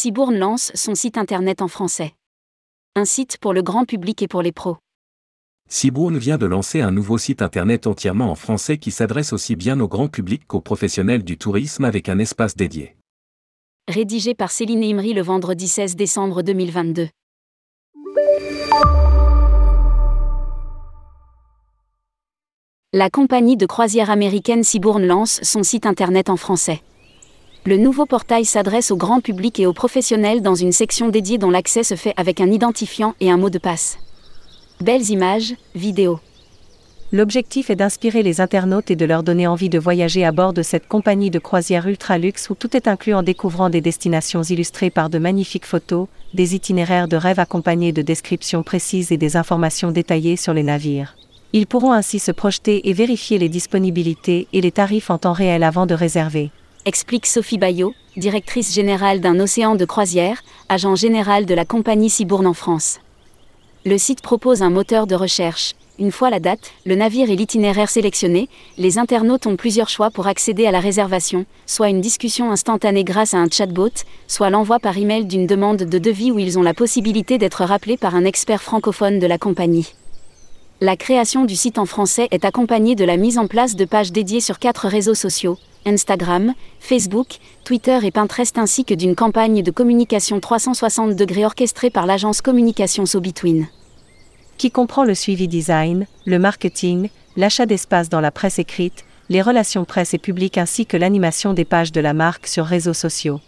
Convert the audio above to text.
Cibourne lance son site internet en français. Un site pour le grand public et pour les pros. Cibourne vient de lancer un nouveau site internet entièrement en français qui s'adresse aussi bien au grand public qu'aux professionnels du tourisme avec un espace dédié. Rédigé par Céline Imri le vendredi 16 décembre 2022. La compagnie de croisière américaine Cibourne lance son site internet en français. Le nouveau portail s'adresse au grand public et aux professionnels dans une section dédiée dont l'accès se fait avec un identifiant et un mot de passe. Belles images, vidéos. L'objectif est d'inspirer les internautes et de leur donner envie de voyager à bord de cette compagnie de croisière ultra luxe où tout est inclus en découvrant des destinations illustrées par de magnifiques photos, des itinéraires de rêve accompagnés de descriptions précises et des informations détaillées sur les navires. Ils pourront ainsi se projeter et vérifier les disponibilités et les tarifs en temps réel avant de réserver explique Sophie Bayot, directrice générale d'un océan de croisière, agent général de la compagnie Cibourne en France. Le site propose un moteur de recherche. Une fois la date, le navire et l'itinéraire sélectionnés, les internautes ont plusieurs choix pour accéder à la réservation, soit une discussion instantanée grâce à un chatbot, soit l'envoi par email d'une demande de devis où ils ont la possibilité d'être rappelés par un expert francophone de la compagnie. La création du site en français est accompagnée de la mise en place de pages dédiées sur quatre réseaux sociaux, Instagram, Facebook, Twitter et Pinterest ainsi que d'une campagne de communication 360 degrés orchestrée par l'agence communication SoBetween. Qui comprend le suivi design, le marketing, l'achat d'espace dans la presse écrite, les relations presse et publiques ainsi que l'animation des pages de la marque sur réseaux sociaux.